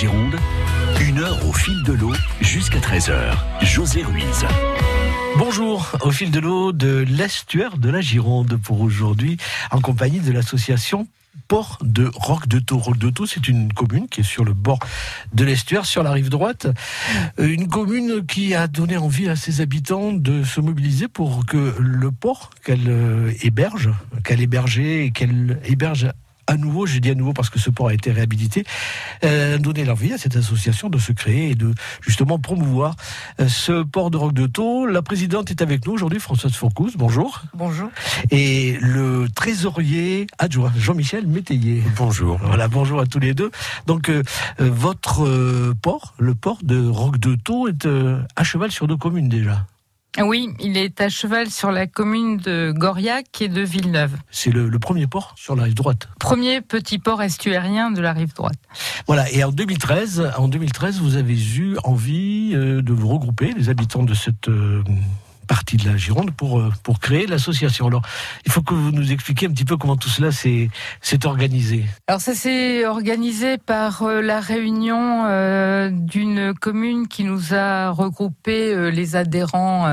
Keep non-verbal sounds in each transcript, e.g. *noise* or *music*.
Gironde, une heure au fil de l'eau jusqu'à 13h. José Ruiz. Bonjour, au fil de l'eau de l'estuaire de la Gironde pour aujourd'hui, en compagnie de l'association port de Roc de Taux. Roc de Taux, c'est une commune qui est sur le bord de l'estuaire, sur la rive droite. Euh, une commune qui a donné envie à ses habitants de se mobiliser pour que le port qu'elle euh, héberge, qu'elle hébergeait et qu'elle héberge à nouveau, j'ai dit à nouveau parce que ce port a été réhabilité, euh, donner l'envie à cette association de se créer et de justement promouvoir euh, ce port de Roc de Taux. La présidente est avec nous aujourd'hui, Françoise Fourcouze. Bonjour. Bonjour. Et le trésorier adjoint, Jean-Michel Métayer. Bonjour. Voilà, bonjour à tous les deux. Donc, euh, euh, votre euh, port, le port de Roc de Taux, est euh, à cheval sur deux communes déjà. Oui, il est à cheval sur la commune de Goriac et de Villeneuve. C'est le, le premier port sur la rive droite. Premier petit port estuairien de la rive droite. Voilà, et en 2013, en 2013, vous avez eu envie euh, de vous regrouper, les habitants de cette euh, partie de la Gironde, pour, euh, pour créer l'association. Alors, il faut que vous nous expliquiez un petit peu comment tout cela s'est organisé. Alors ça s'est organisé par euh, la réunion euh, d'une commune qui nous a regroupé les adhérents.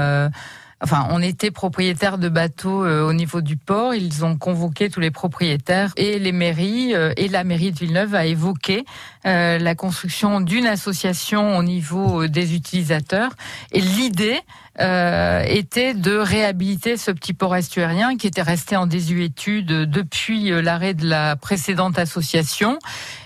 Enfin, on était propriétaires de bateaux au niveau du port. Ils ont convoqué tous les propriétaires et les mairies et la mairie de Villeneuve a évoqué la construction d'une association au niveau des utilisateurs. Et l'idée euh, était de réhabiliter ce petit port estuairien qui était resté en désuétude depuis euh, l'arrêt de la précédente association.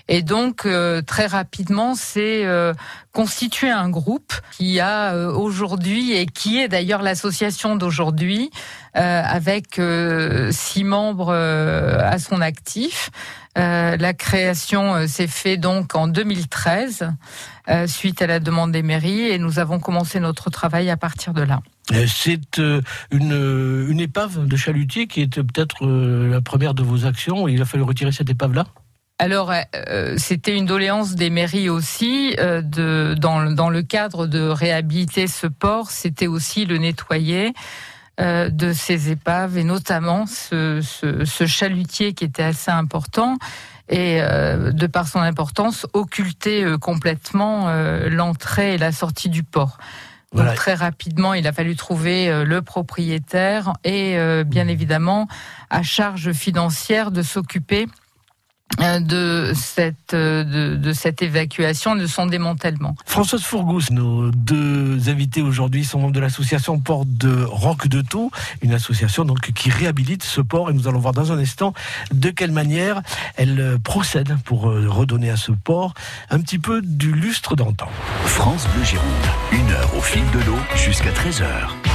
Et donc, euh, très rapidement, c'est euh, constitué un groupe qui a euh, aujourd'hui, et qui est d'ailleurs l'association d'aujourd'hui, euh, avec euh, six membres euh, à son actif. Euh, la création euh, s'est faite donc en 2013, euh, suite à la demande des mairies, et nous avons commencé notre travail à partir de là. Euh, C'est une, une épave de chalutier qui était peut-être la première de vos actions. Il a fallu retirer cette épave-là? Alors, euh, c'était une doléance des mairies aussi. euh, de, dans, dans le cadre de réhabiliter ce port, c'était aussi le nettoyer euh, de ces épaves et notamment ce, ce, ce chalutier qui était assez important et euh, de par son importance occulter euh, complètement euh, l'entrée et la sortie du port. Donc Voilà. très rapidement, il a fallu trouver euh, le propriétaire et euh, bien évidemment à charge financière de s'occuper de cette euh, de, de cette évacuation, de son démantèlement. Françoise Fourgous, nos deux invités aujourd'hui sont membres de l'association Port de Roc de Taux, une association donc qui réhabilite ce port et nous allons voir dans un instant de quelle manière elle euh, procède pour euh, redonner à ce port un petit peu du lustre d'antan. France Bleu Gironde, une heure au fil de l'eau jusqu'à 13h.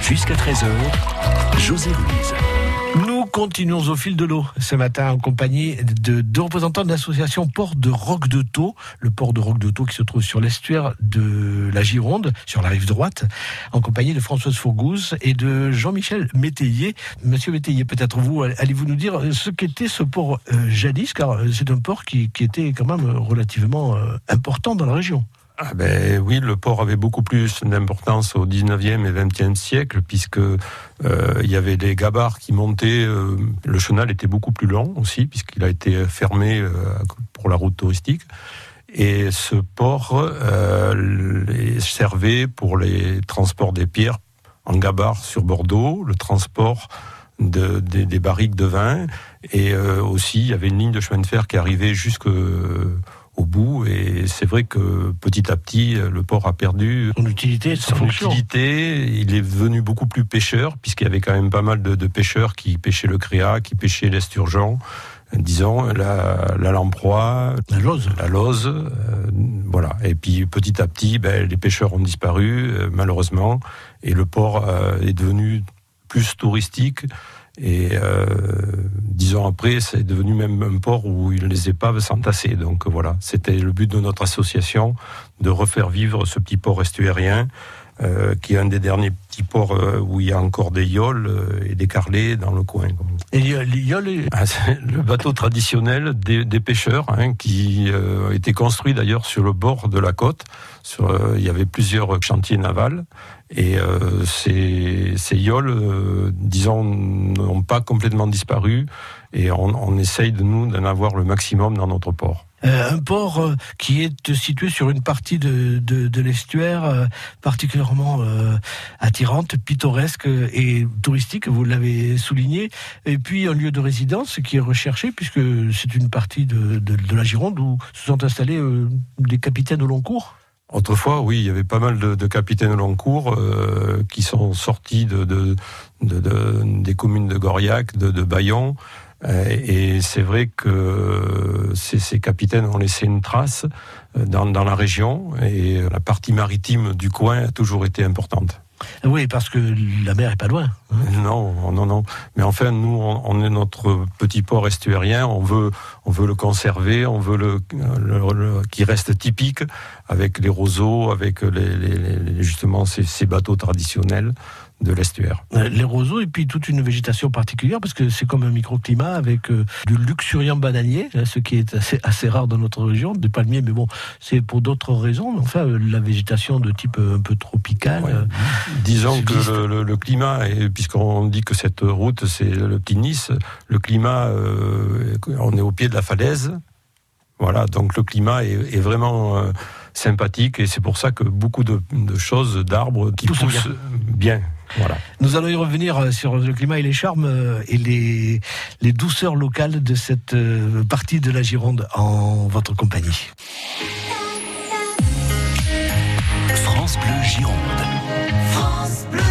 Jusqu'à 13h, José Louise. Nous continuons au fil de l'eau ce matin en compagnie de deux représentants de l'association Port de Roque de Taux, le port de Roque de Taux qui se trouve sur l'estuaire de la Gironde, sur la rive droite, en compagnie de Françoise Fourgouze et de Jean-Michel Métayer. Monsieur Métayer, peut-être vous, allez-vous nous dire ce qu'était ce port euh, jadis, car c'est un port qui, était quand même relativement euh, important dans la région. Ah ben oui, le port avait beaucoup plus d'importance au 19e et 20e siècle, puisque euh, il y avait des gabarres qui montaient. Euh, le chenal était beaucoup plus long aussi, puisqu'il a été fermé euh, pour la route touristique. Et ce port servait pour les transports des pierres en gabarre sur Bordeaux, le transport de, des, barriques de vin, et aussi il y avait une ligne de chemin de fer qui arrivait jusque au bout. Et c'est vrai que petit à petit, le port a perdu son utilité. Son utilité. Il est devenu beaucoup plus pêcheur, puisqu'il y avait quand même pas mal de, pêcheurs qui pêchaient le créa, qui pêchaient l'esturgeon disons la, la lamproie, la lose, la lose, euh, voilà. Et puis petit à petit, ben, les pêcheurs ont disparu euh, malheureusement, et le port euh, est devenu plus touristique. Et euh, dix ans après, c'est devenu même un port où les épaves s'entassaient. Donc voilà, c'était le but de notre association, de refaire vivre ce petit port estuairien, euh, qui est un des derniers petits ports euh, où il y a encore des yoles euh, et des carlets dans le coin. Et les yoles ah, Le bateau traditionnel des, des pêcheurs, hein, qui euh, était construit d'ailleurs sur le bord de la côte. Sur, il y avait plusieurs chantiers navals. Et ces, ces yoles, disons, n'ont pas complètement disparu. Et on, on essaye de nous d'en avoir le maximum dans notre port. Euh, un port euh, qui est situé sur une partie de, de, l'estuaire euh, particulièrement attirante, pittoresque et touristique, vous l'avez souligné, et puis un lieu de résidence qui est recherché puisque c'est une partie de, de, la Gironde où se sont installés des capitaines au long cours. Autrefois, oui, il y avait pas mal de, capitaines au long cours qui sont sortis de, de, des communes de Goriac, de, Bayon, et c'est vrai que ces, ces, capitaines ont laissé une trace euh, dans, dans, la région et la partie maritime du coin a toujours été importante. Oui, parce que la mer est pas loin. Hein. Non, non, non. Mais enfin, nous, on, est notre petit port estuairien. On veut, on veut le conserver. On veut le, le, le qui reste typique avec les roseaux, avec les, les, justement ces, ces bateaux traditionnels de l'estuaire. Euh, les roseaux et puis toute une végétation particulière parce que c'est comme un microclimat avec euh, du luxuriant bananier, hein, ce qui est assez, assez rare dans notre région, des palmiers, mais bon, c'est pour d'autres raisons. Enfin, euh, la végétation de type un peu tropical. Ouais. Disons que le, le, le, climat, puisqu'on dit que cette route c'est le petit Nice, le climat, euh, on est au pied de la falaise. Voilà, donc le climat est, est vraiment euh, sympathique et c'est pour ça que beaucoup de, de choses, d'arbres qui Tout poussent bien. bien. Voilà. Nous allons y revenir sur le climat et les charmes et les, les douceurs locales de cette partie de la Gironde en votre compagnie. France Bleu Gironde. France Bleu.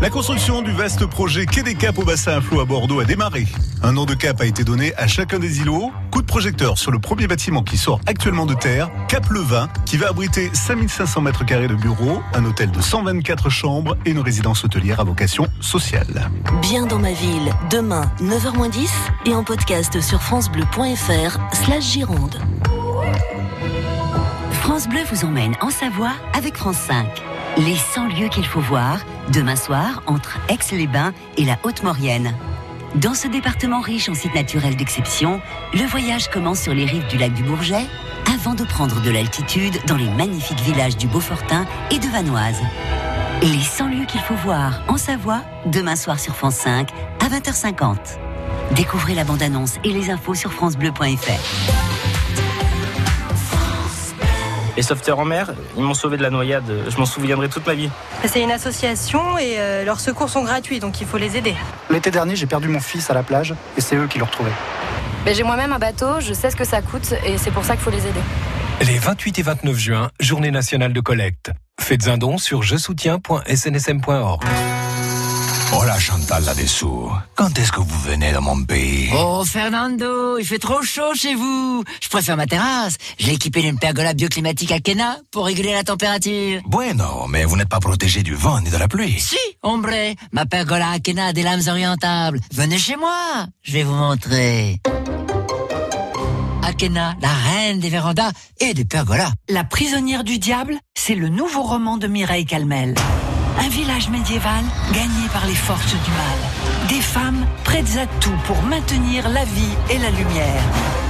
La construction du vaste projet Quai des Caps au bassin à flot à Bordeaux a démarré. Un nom de cap a été donné à chacun des îlots. Coup de projecteur sur le premier bâtiment qui sort actuellement de terre, Cap le Vin, qui va abriter 5500 mètres carrés de bureaux, un hôtel de 124 chambres et une résidence hôtelière à vocation sociale. Bien dans ma ville, demain 9h10 et en podcast sur francebleu.fr slash Gironde. France Bleu vous emmène en Savoie avec France 5. Les 100 lieux qu'il faut voir, demain soir, entre Aix-les-Bains et la Haute-Maurienne. Dans ce département riche en sites naturels d'exception, le voyage commence sur les rives du lac du Bourget, avant de prendre de l'altitude dans les magnifiques villages du Beaufortin et de Vanoise. Les 100 lieux qu'il faut voir en Savoie, demain soir sur France 5, à 20h50. Découvrez la bande-annonce et les infos sur francebleu.fr. Les sauveteurs en mer, ils m'ont sauvé de la noyade. Je m'en souviendrai toute ma vie. C'est une association et euh, leurs secours sont gratuits, donc il faut les aider. L'été dernier, j'ai perdu mon fils à la plage et c'est eux qui l'ont retrouvé. Ben, j'ai moi-même un bateau, je sais ce que ça coûte et c'est pour ça qu'il faut les aider. Les 28 et 29 juin, journée nationale de collecte. Faites un don sur je soutiens.snsm.org. Hola Chantal là-dessous. Quand est-ce que vous venez dans mon pays? Oh Fernando, il fait trop chaud chez vous. Je préfère ma terrasse. J'ai équipé d'une pergola bioclimatique à Kena pour réguler la température. Bueno, mais vous n'êtes pas protégé du vent ni de la pluie. Si, hombre, ma pergola à Kena a des lames orientables. Venez chez moi, je vais vous montrer. Akena, la reine des vérandas et des pergolas. La prisonnière du diable, c'est le nouveau roman de Mireille Calmel. Un village médiéval gagné par les forces du mal. Des femmes prêtes à tout pour maintenir la vie et la lumière.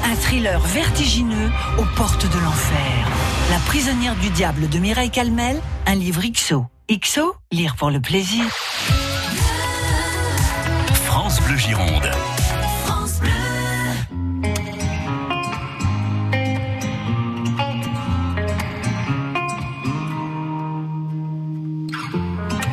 Un thriller vertigineux aux portes de l'enfer. La prisonnière du diable de Mireille Calmel, un livre XO. XO, lire pour le plaisir. France Bleu Gironde.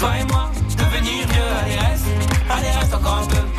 Toi et moi, devenir vieux, allez reste, allez reste encore un peu.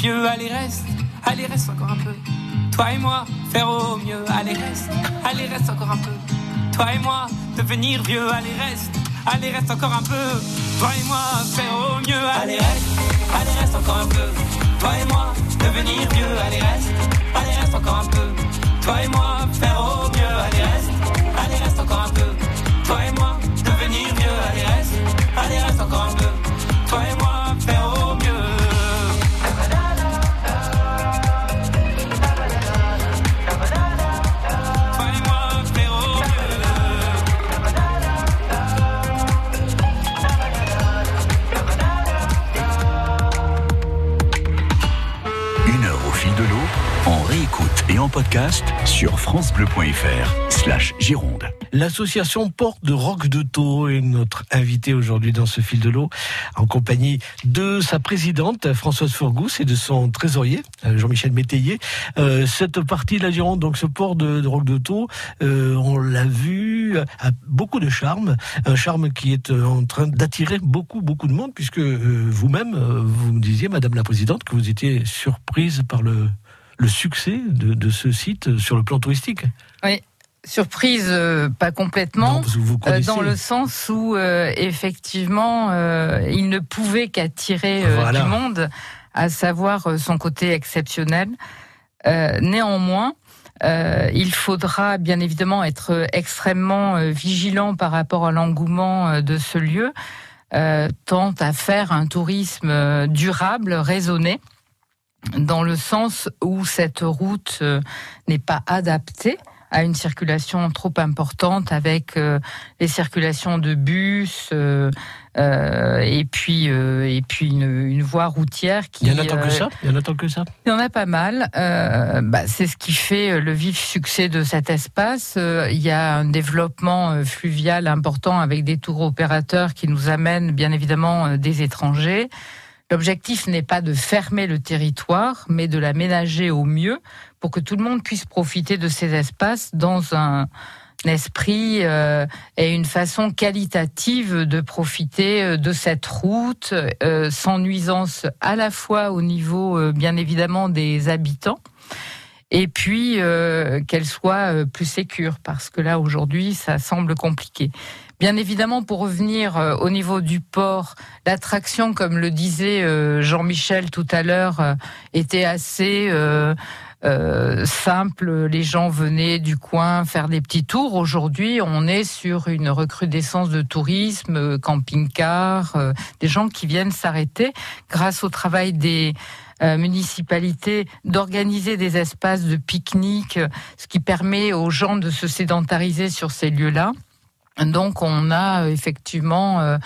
Vieux. Allez, reste. Allez, reste encore un peu. Toi et moi, faire au mieux. Allez, reste. Allez, reste encore un peu. Toi et moi, devenir vieux. Allez, reste. Allez, reste encore un peu. Toi et moi, faire au mieux. Allez reste, allez reste encore un peu. Toi et moi, devenir vieux, allez reste, allez reste encore un peu. Toi et moi, faire au mieux, allez reste, allez reste encore un peu. Podcast sur francebleu.fr slash Gironde. L'association Porte de Roc de Taux est notre invité aujourd'hui dans ce fil de l'eau, en compagnie de sa présidente Françoise Fourgous et de son trésorier euh, Jean-Michel Métayer. Euh, cette partie de la Gironde, donc ce port de, de Roc de Taux, euh, on l'a vu, a beaucoup de charme, un charme qui est en train d'attirer beaucoup beaucoup de monde, puisque vous-même vous me disiez, Madame la Présidente, que vous étiez surprise par le le succès de, de ce site sur le plan touristique. Oui, surprise, euh, pas complètement, Non, euh, dans le sens où euh, effectivement, il ne pouvait qu'attirer Voilà. du monde, à savoir son côté exceptionnel. Néanmoins, il faudra bien évidemment être extrêmement vigilant par rapport à l'engouement de ce lieu, tant à faire un tourisme durable, raisonné, dans le sens où cette route euh, n'est pas adaptée à une circulation trop importante avec euh, les circulations de bus euh, euh, et puis euh, et puis une, une voie routière qui Il y en a tant que ça? Il y en a tant que ça? il y en a pas mal. Bah, c'est ce qui fait le vif succès de cet espace. Il y a un développement fluvial important avec des tours opérateurs qui nous amènent bien évidemment des étrangers. L'objectif n'est pas de fermer le territoire, mais de l'aménager au mieux pour que tout le monde puisse profiter de ces espaces dans un esprit euh, et une façon qualitative de profiter euh, de cette route euh, sans nuisance à la fois au niveau bien évidemment des habitants et puis qu'elle soit plus sécure parce que là aujourd'hui ça semble compliqué. Bien évidemment, pour revenir euh, au niveau du port, l'attraction, comme le disait euh, Jean-Michel tout à l'heure, euh, était assez simple. Les gens venaient du coin faire des petits tours. Aujourd'hui, on est sur une recrudescence de tourisme, camping-car, des gens qui viennent s'arrêter grâce au travail des municipalités d'organiser des espaces de pique-nique, ce qui permet aux gens de se sédentariser sur ces lieux-là. Donc on a euh, effectivement euh,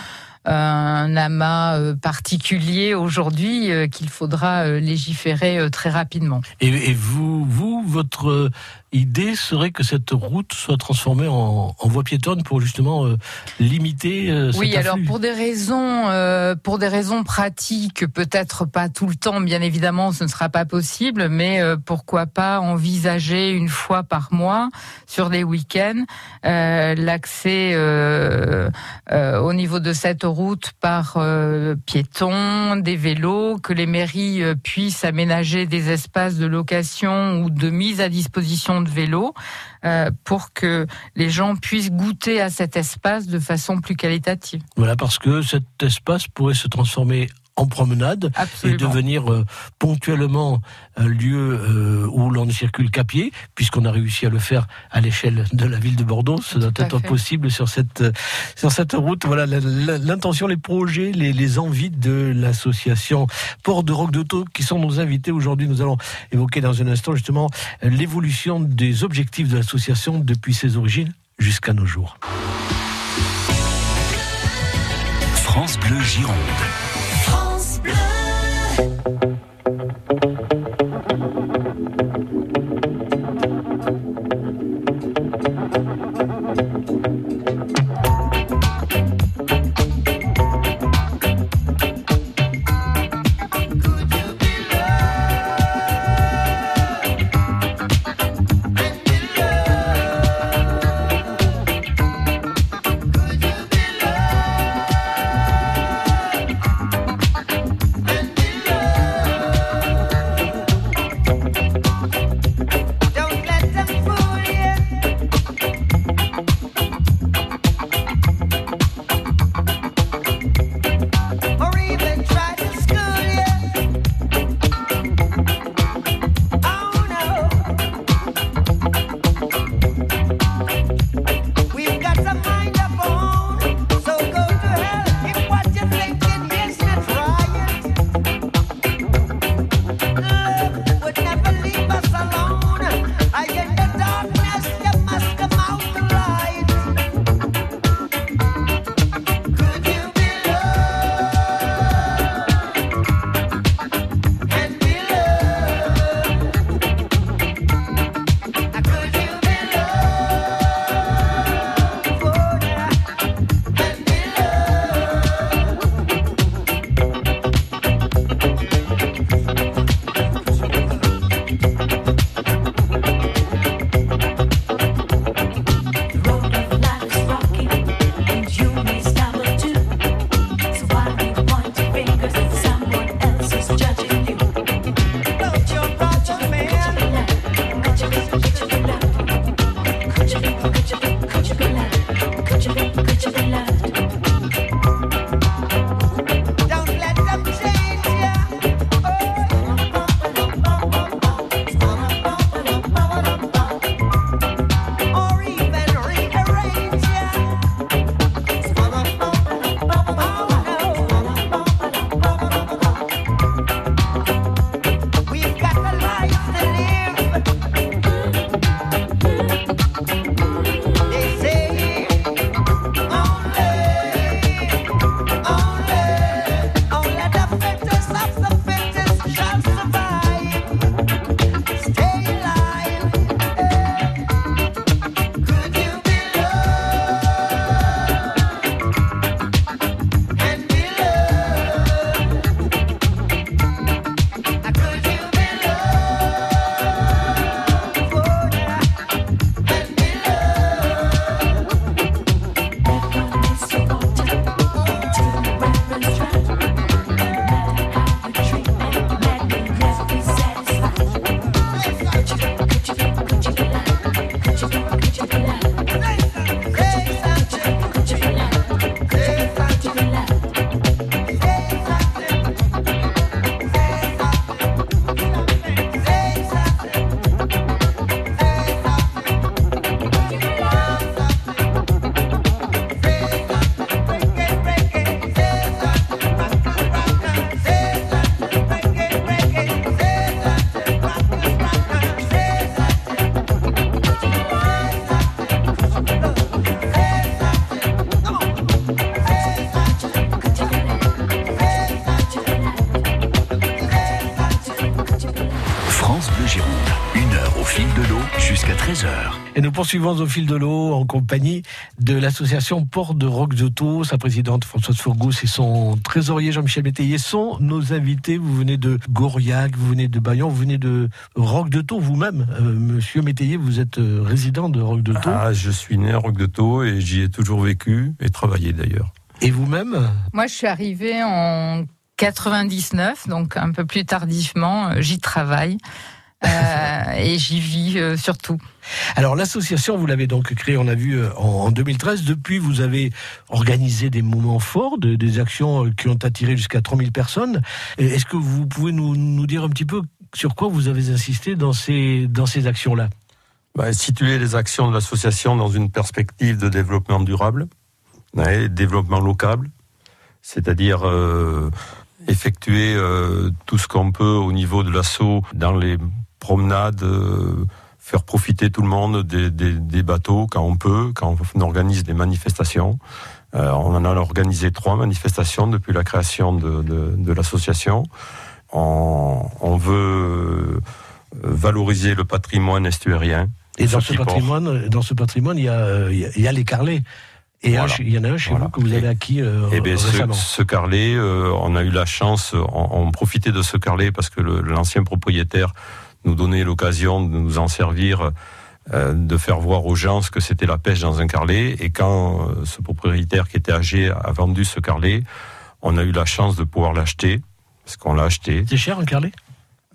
un amas euh, particulier aujourd'hui qu'il faudra légiférer très rapidement. Et vous, vous, votre euh, idée serait que cette route soit transformée en, en voie piétonne pour justement euh, limiter euh, cet Oui, alors pour des raisons, euh, pour des raisons pratiques, peut-être pas tout le temps, bien évidemment, ce ne sera pas possible, mais euh, pourquoi pas envisager une fois par mois sur des week-ends euh, l'accès au niveau de cette route par piétons, des vélos, que les mairies puissent aménager des espaces de location ou de mise à disposition de vélos euh, pour que les gens puissent goûter à cet espace de façon plus qualitative. Voilà, parce que cet espace pourrait se transformer en promenade Absolument. et devenir euh, ponctuellement un lieu euh, où l'on ne circule qu'à pied, puisqu'on a réussi à le faire à l'échelle de la ville de Bordeaux. Ça doit être fait. possible sur cette euh, sur cette route. Voilà l'intention, les projets, les, les envies de l'association Port de Roc de Taux qui sont nos invités aujourd'hui. Nous allons évoquer dans un instant justement euh, l'évolution des objectifs de l'association depuis ses origines jusqu'à nos jours. France Bleu Gironde. France Bleu. Chupela. Et nous poursuivons au fil de l'eau en compagnie de l'association Port de Roc d'Auto. Sa présidente Françoise Fourgous et son trésorier Jean-Michel Métayer sont nos invités. Vous venez de Gauriac, vous venez de Bayon, vous venez de Roc de Taux vous-même. Euh, Monsieur Métayer, vous êtes euh, résident de Roc de Taux. Ah, je suis né à Roc de Taux et j'y ai toujours vécu et travaillé d'ailleurs. Et vous-même? Moi, je suis arrivée en 99, donc un peu plus tardivement. J'y travaille. Euh, et j'y vis euh, surtout. Alors l'association, vous l'avez donc créée, on a vu euh, en, en 2013. Depuis, vous avez organisé des moments forts, de- des actions qui ont attiré jusqu'à 3000 personnes. Est-ce que vous pouvez nous, nous dire un petit peu sur quoi vous avez insisté dans ces, dans ces actions-là? Bah, situer les actions de l'association dans une perspective de développement durable, ouais, développement local, c'est-à-dire euh, effectuer euh, tout ce qu'on peut au niveau de l'assaut dans les promenades, euh, faire profiter tout le monde des, des- des bateaux quand on peut, quand on organise des manifestations. Euh, on en a organisé trois manifestations depuis la création de, de- de l'association. On, on veut euh, valoriser le patrimoine estuarien. Et dans ce patrimoine, dans ce patrimoine, il y a, il y a- il y a les carlets. Et Voilà. il y en a un chez Voilà. vous que vous avez acquis euh, Eh bien, ce, récemment. ce carlet, euh, on a eu la chance, on, on profitait de ce carlet parce que l'ancien propriétaire nous donnait l'occasion de nous en servir, euh, de faire voir aux gens ce que c'était la pêche dans un carlet. Et quand euh, ce propriétaire qui était âgé a vendu ce carlet, on a eu la chance de pouvoir l'acheter, parce qu'on l'a acheté. C'est cher un carlet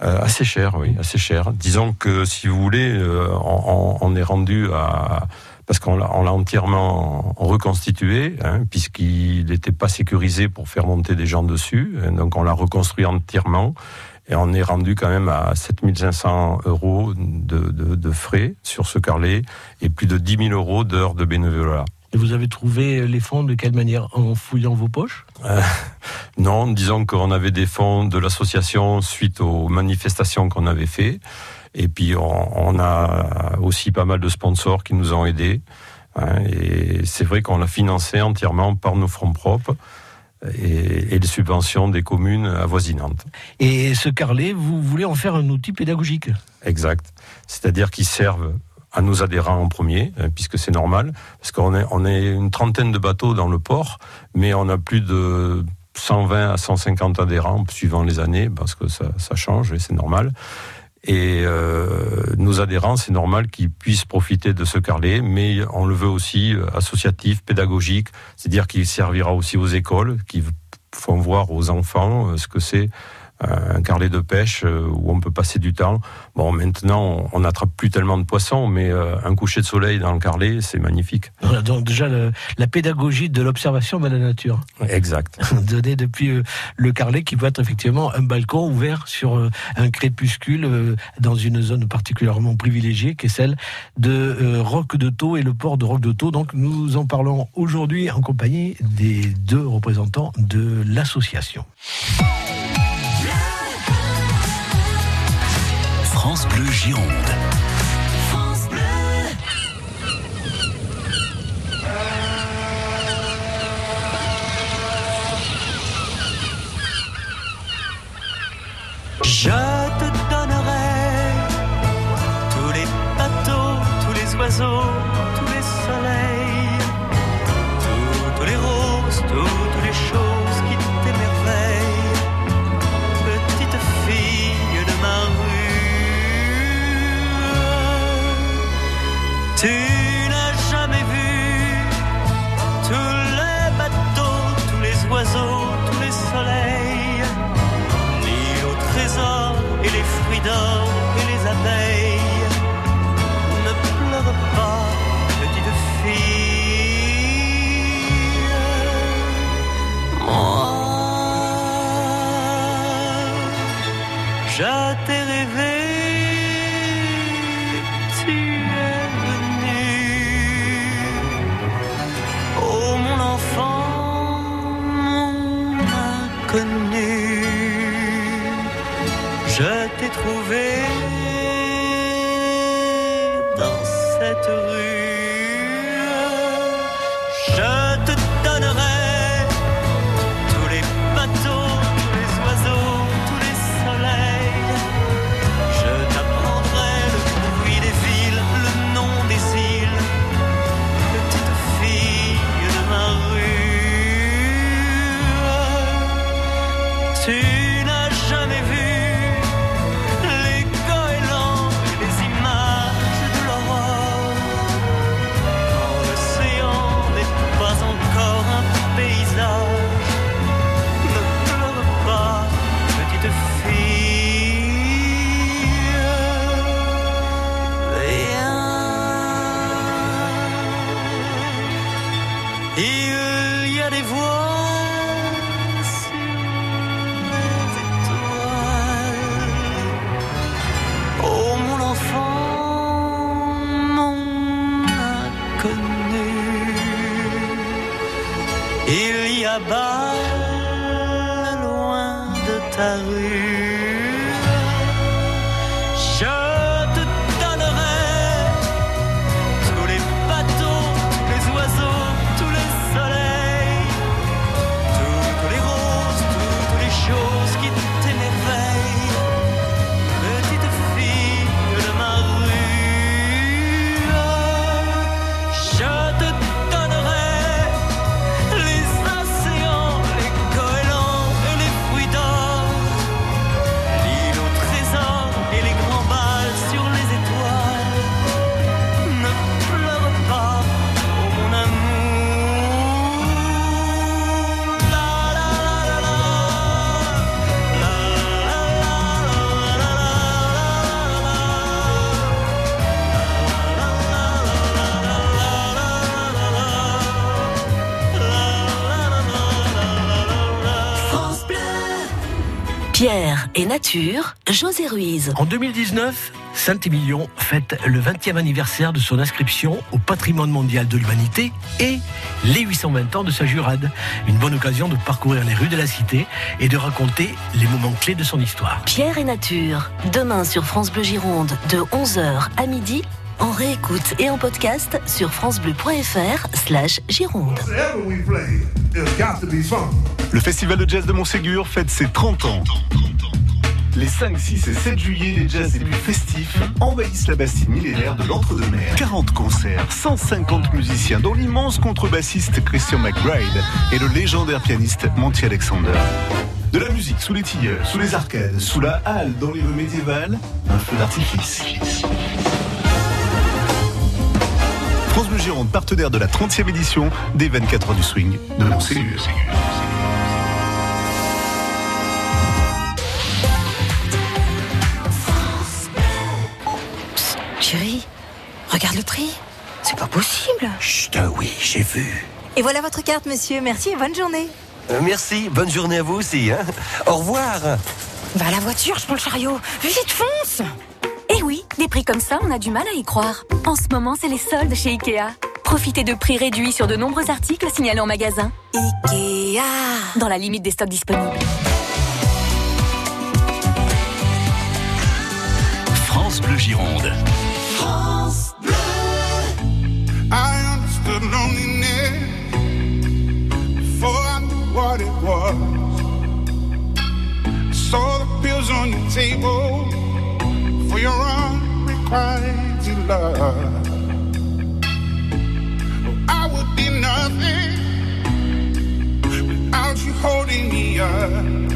Euh, assez cher, oui, assez cher. Disons que si vous voulez, on, est rendu à parce qu'on l'a, on l'a entièrement reconstitué, hein, puisqu'il n'était pas sécurisé pour faire monter des gens dessus. hein, donc on l'a reconstruit entièrement et on est rendu quand même à 7500 euros de, de, de frais sur ce carlet et plus de 10 000 euros d'heures de bénévolat. Et vous avez trouvé les fonds de quelle manière? En fouillant vos poches? Euh, *laughs* non, disons qu'on avait des fonds de l'association suite aux manifestations qu'on avait fait. Et puis on, on a aussi pas mal de sponsors qui nous ont aidés. hein, et c'est vrai qu'on l'a financé entièrement par nos fonds propres et, et les subventions des communes avoisinantes. Et ce carlet, vous voulez en faire un outil pédagogique Exact. C'est-à-dire qu'ils servent à nos adhérents en premier, hein, puisque c'est normal, parce qu'on est, on est une trentaine de bateaux dans le port, mais on a plus de 120 à 150 adhérents, suivant les années, parce que ça, ça change et c'est normal. Et euh, nos adhérents, c'est normal qu'ils puissent profiter de ce carlet, mais on le veut aussi euh, associatif, pédagogique, c'est-à-dire qu'il servira aussi aux écoles, qui font voir aux enfants euh, ce que c'est un carlet de pêche euh, où on peut passer du temps. Bon, maintenant, on n'attrape plus tellement de poissons, mais euh, un coucher de soleil dans le carlet, c'est magnifique. Voilà, Donc déjà le- la pédagogie de l'observation de la nature. Exact. *laughs* Donnée depuis euh, le carlet qui peut être effectivement un balcon ouvert sur euh, un crépuscule euh, dans une zone particulièrement privilégiée qui est celle de euh, Roc de Taux et le port de Roc de Taux. Donc nous en parlons aujourd'hui en compagnie des deux représentants de l'association. France Bleu Gironde. Je te donnerai tous les bateaux, tous les oiseaux, t'ai trouvé Pierre et nature, José Ruiz. En 2019, Saint-Émilion fête le 20e anniversaire de son inscription au patrimoine mondial de l'humanité et les 820 ans de sa jurade. Une bonne occasion de parcourir les rues de la cité et de raconter les moments clés de son histoire. Pierre et nature, demain sur France Bleu Gironde de 11h à midi, en réécoute et en podcast sur francebleu.fr slash Gironde. Le Festival de Jazz de Montségur fête ses 30 ans. Les 5, 6 et 7 juillet, les jazz les plus festifs envahissent la Bastille millénaire de l'Entre-deux-Mers. 40 concerts, 150 musiciens, dont l'immense contrebassiste Christian McBride et le légendaire pianiste Monty Alexander. De la musique sous les tilleuls, sous les arcades, sous la halle dans les rues médiévales, un feu d'artifice. France Bleu Gironde, partenaire de la 30e édition des 24 heures du swing de Montségur. Chérie, regarde le prix. C'est pas possible. Chut, oui, j'ai vu. Et voilà votre carte, monsieur. Merci et bonne journée. Euh, merci, bonne journée à vous aussi. Hein. Au revoir. Va à la voiture, je prends le chariot. Vite, fonce des prix comme ça, on a du mal à y croire. En ce moment, c'est les soldes chez Ikea. Profitez de prix réduits sur de nombreux articles signalés en magasin. Ikea Dans la limite des stocks disponibles. France Bleu Gironde. Love. I would be nothing without you holding me up.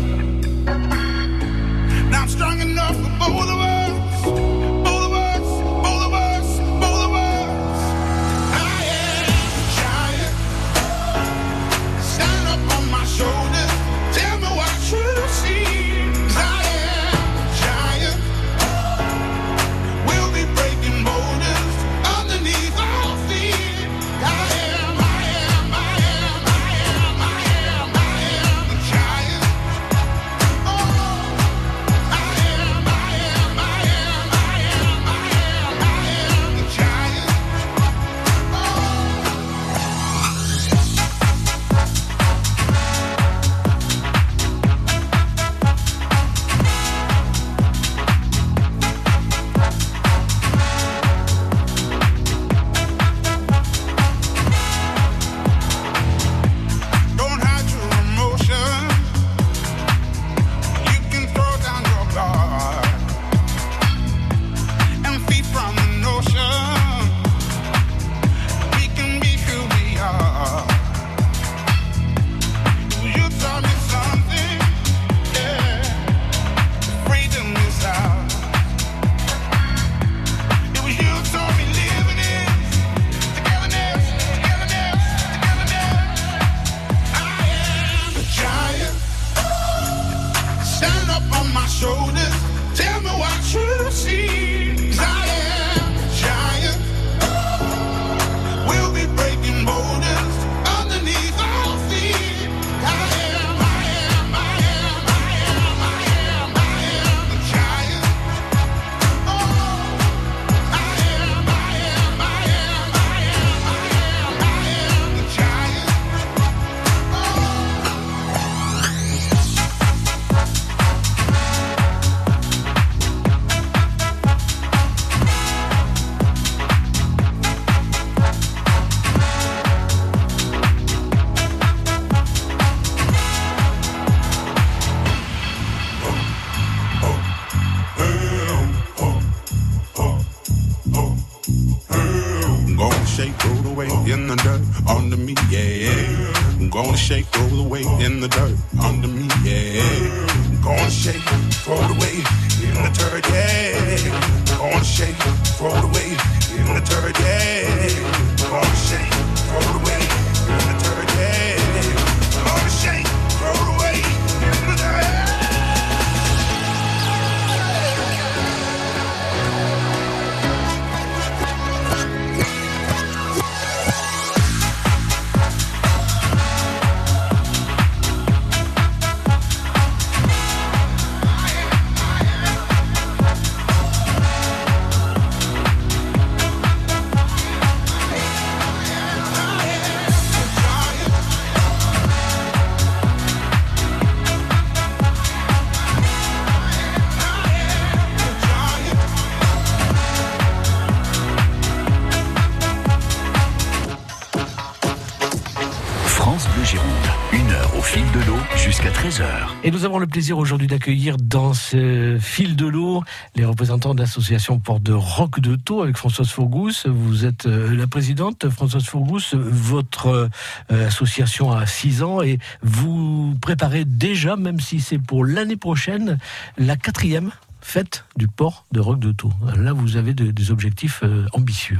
Nous avons le plaisir aujourd'hui d'accueillir dans ce fil de l'eau les représentants de l'association Porte de Roc de Taux avec Françoise Fourgous. Vous êtes euh, la présidente, Françoise Fourgous. Votre euh, association a 6 ans et vous préparez déjà, même si c'est pour l'année prochaine, la quatrième fête du port de Roc de Taux. Là, vous avez de- des objectifs euh, ambitieux.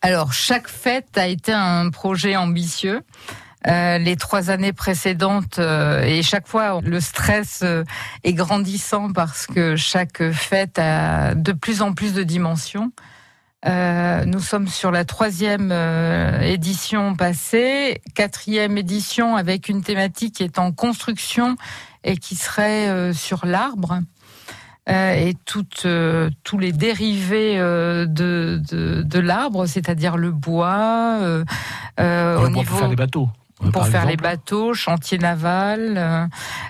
Alors, chaque fête a été un projet ambitieux. Euh, les trois années précédentes euh, et chaque fois le stress euh, est grandissant parce que chaque fête a de plus en plus de dimensions. Euh, nous sommes sur la troisième euh, édition passée, quatrième édition avec une thématique qui est en construction et qui serait euh, sur l'arbre. Et toutes, tous les dérivés de, de, de l'arbre, c'est-à-dire le bois, On au va niveau pour faire les bateaux. Pour faire les bateaux, chantier naval. euh,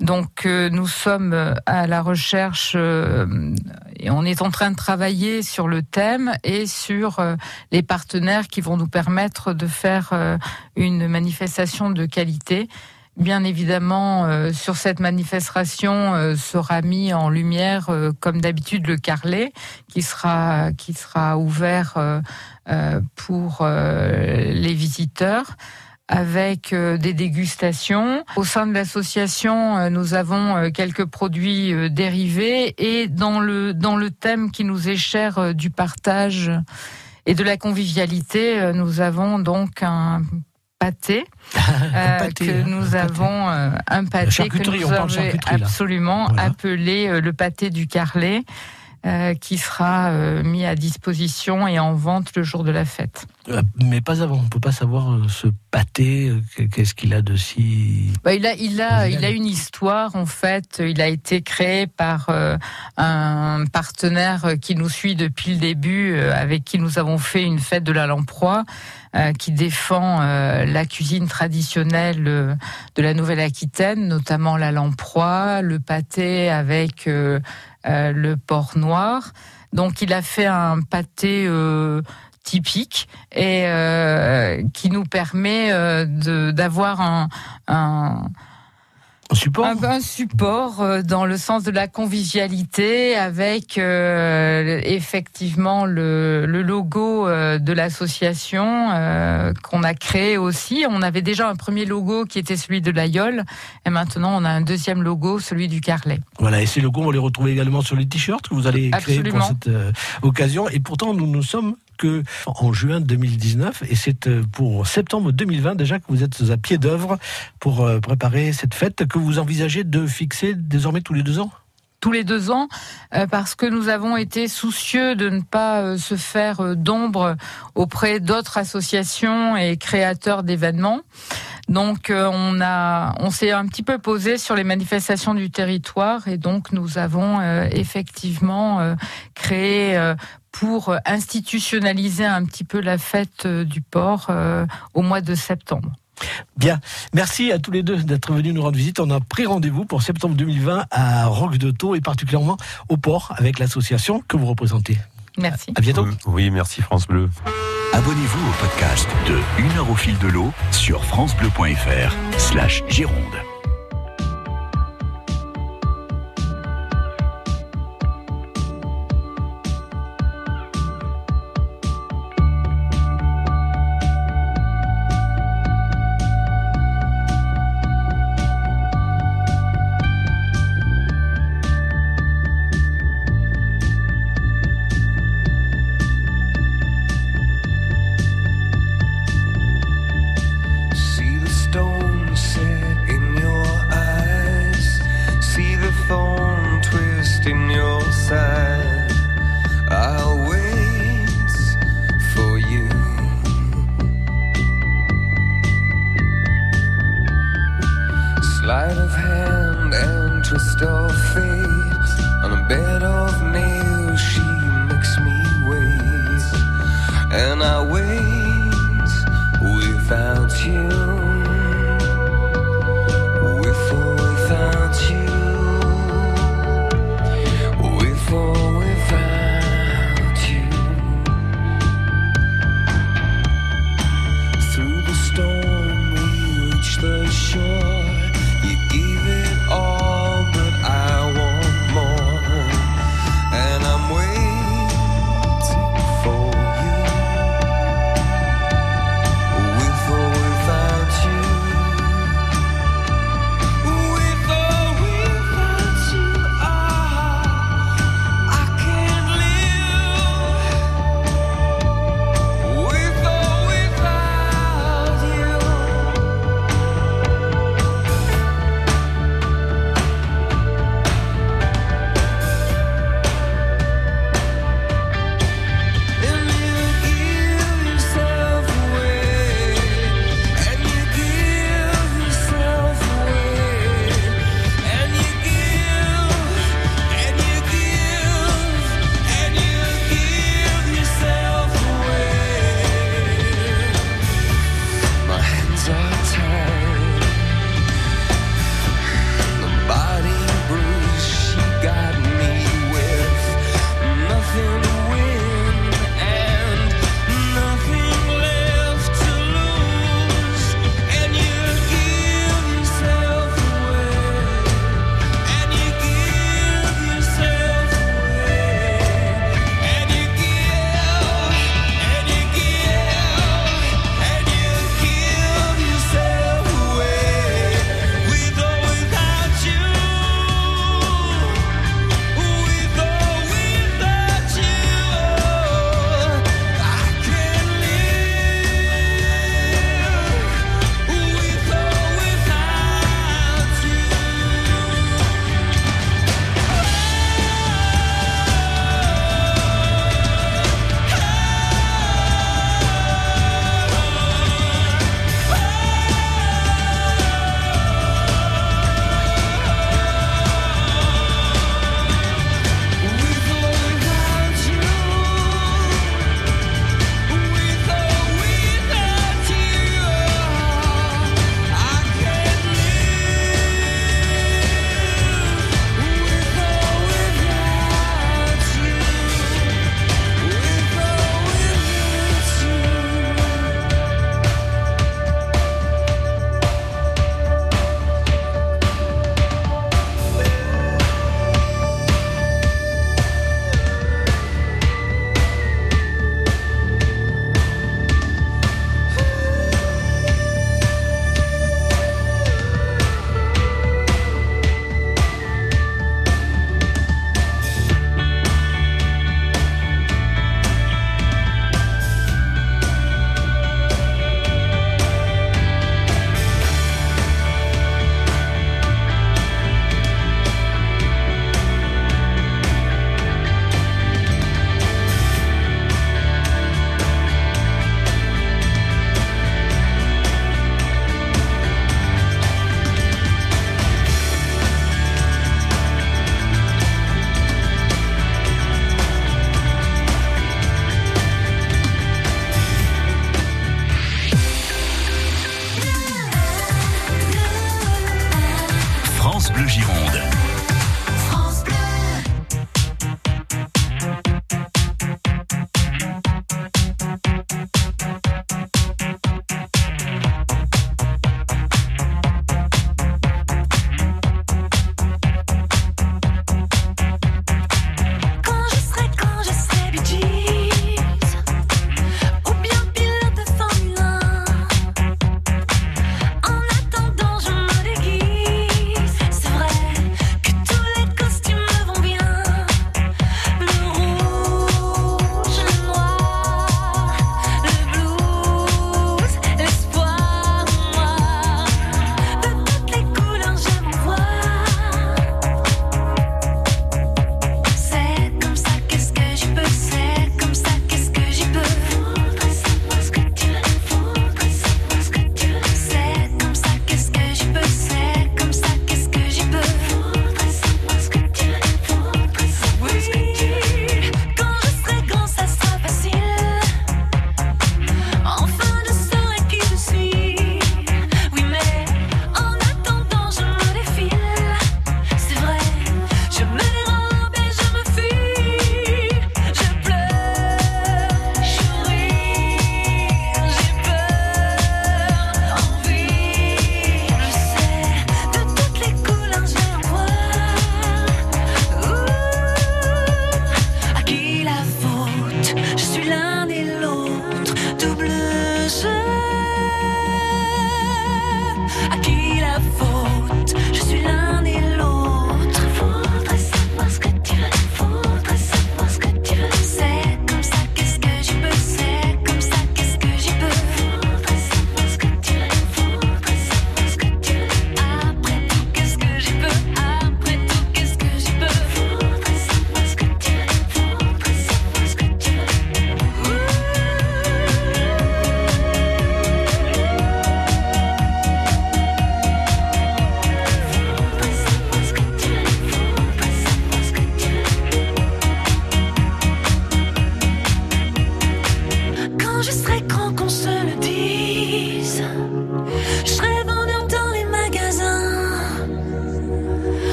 donc euh, nous sommes euh, à la recherche et on est en train de travailler sur le thème et sur les partenaires qui vont nous permettre de faire une manifestation de qualité. Bien évidemment, euh, sur cette manifestation euh, sera mis en lumière, euh, comme d'habitude, le carlet qui sera qui sera ouvert pour les visiteurs avec euh, des dégustations. Au sein de l'association, euh, nous avons euh, quelques produits dérivés et dans le dans le thème qui nous est cher du partage et de la convivialité, nous avons donc un pâté, *laughs* euh, pâté, que hein, nous avons euh, un pâté que charcuterie, nous avons absolument Voilà. appelé euh, le pâté du Carlet. Euh, qui sera euh, mis à disposition et en vente le jour de la fête. Euh, Mais pas avant, on peut pas savoir ce pâté, qu'est-ce qu'il a de si... Bah, il a, il a, il a une histoire en fait. Il a été créé par euh, un partenaire qui nous suit depuis le début, avec qui nous avons fait une fête de la lamproie, qui défend euh, la cuisine traditionnelle euh, de la Nouvelle-Aquitaine, notamment la lamproie, le pâté avec euh, euh, le porc noir. Donc, il a fait un pâté. euh, typique et euh, qui nous permet euh, d'avoir un, un, Un support un, un support euh, dans le sens de la convivialité avec euh, effectivement le, le logo euh, de l'association euh, qu'on a créé aussi. On avait déjà un premier logo qui était celui de l'Aïol et maintenant on a un deuxième logo, celui du Carlet. Voilà, et ces logos, on les retrouve également sur les t-shirts que vous allez créer Absolument. pour cette euh, occasion. Et pourtant, nous ne sommes que en juin 2019, et c'est euh, pour septembre 2020 déjà que vous êtes à pied d'œuvre pour euh, préparer cette fête que vous envisagez de fixer désormais tous les deux ans? Tous les deux ans euh, parce que nous avons été soucieux de ne pas se faire d'ombre auprès d'autres associations et créateurs d'événements. Donc on a on s'est un petit peu posé sur les manifestations du territoire et donc nous avons effectivement créé pour institutionnaliser un petit peu la fête euh, du port euh, au mois de septembre. Bien, merci à tous les deux d'être venus nous rendre visite. On a pris rendez-vous pour septembre 2020 à Roque de Taux et particulièrement au port avec l'association que vous représentez. Merci. À bientôt. Oui, merci France Bleu. Abonnez-vous au podcast de Une heure au fil de l'eau sur francebleu.fr slash Gironde.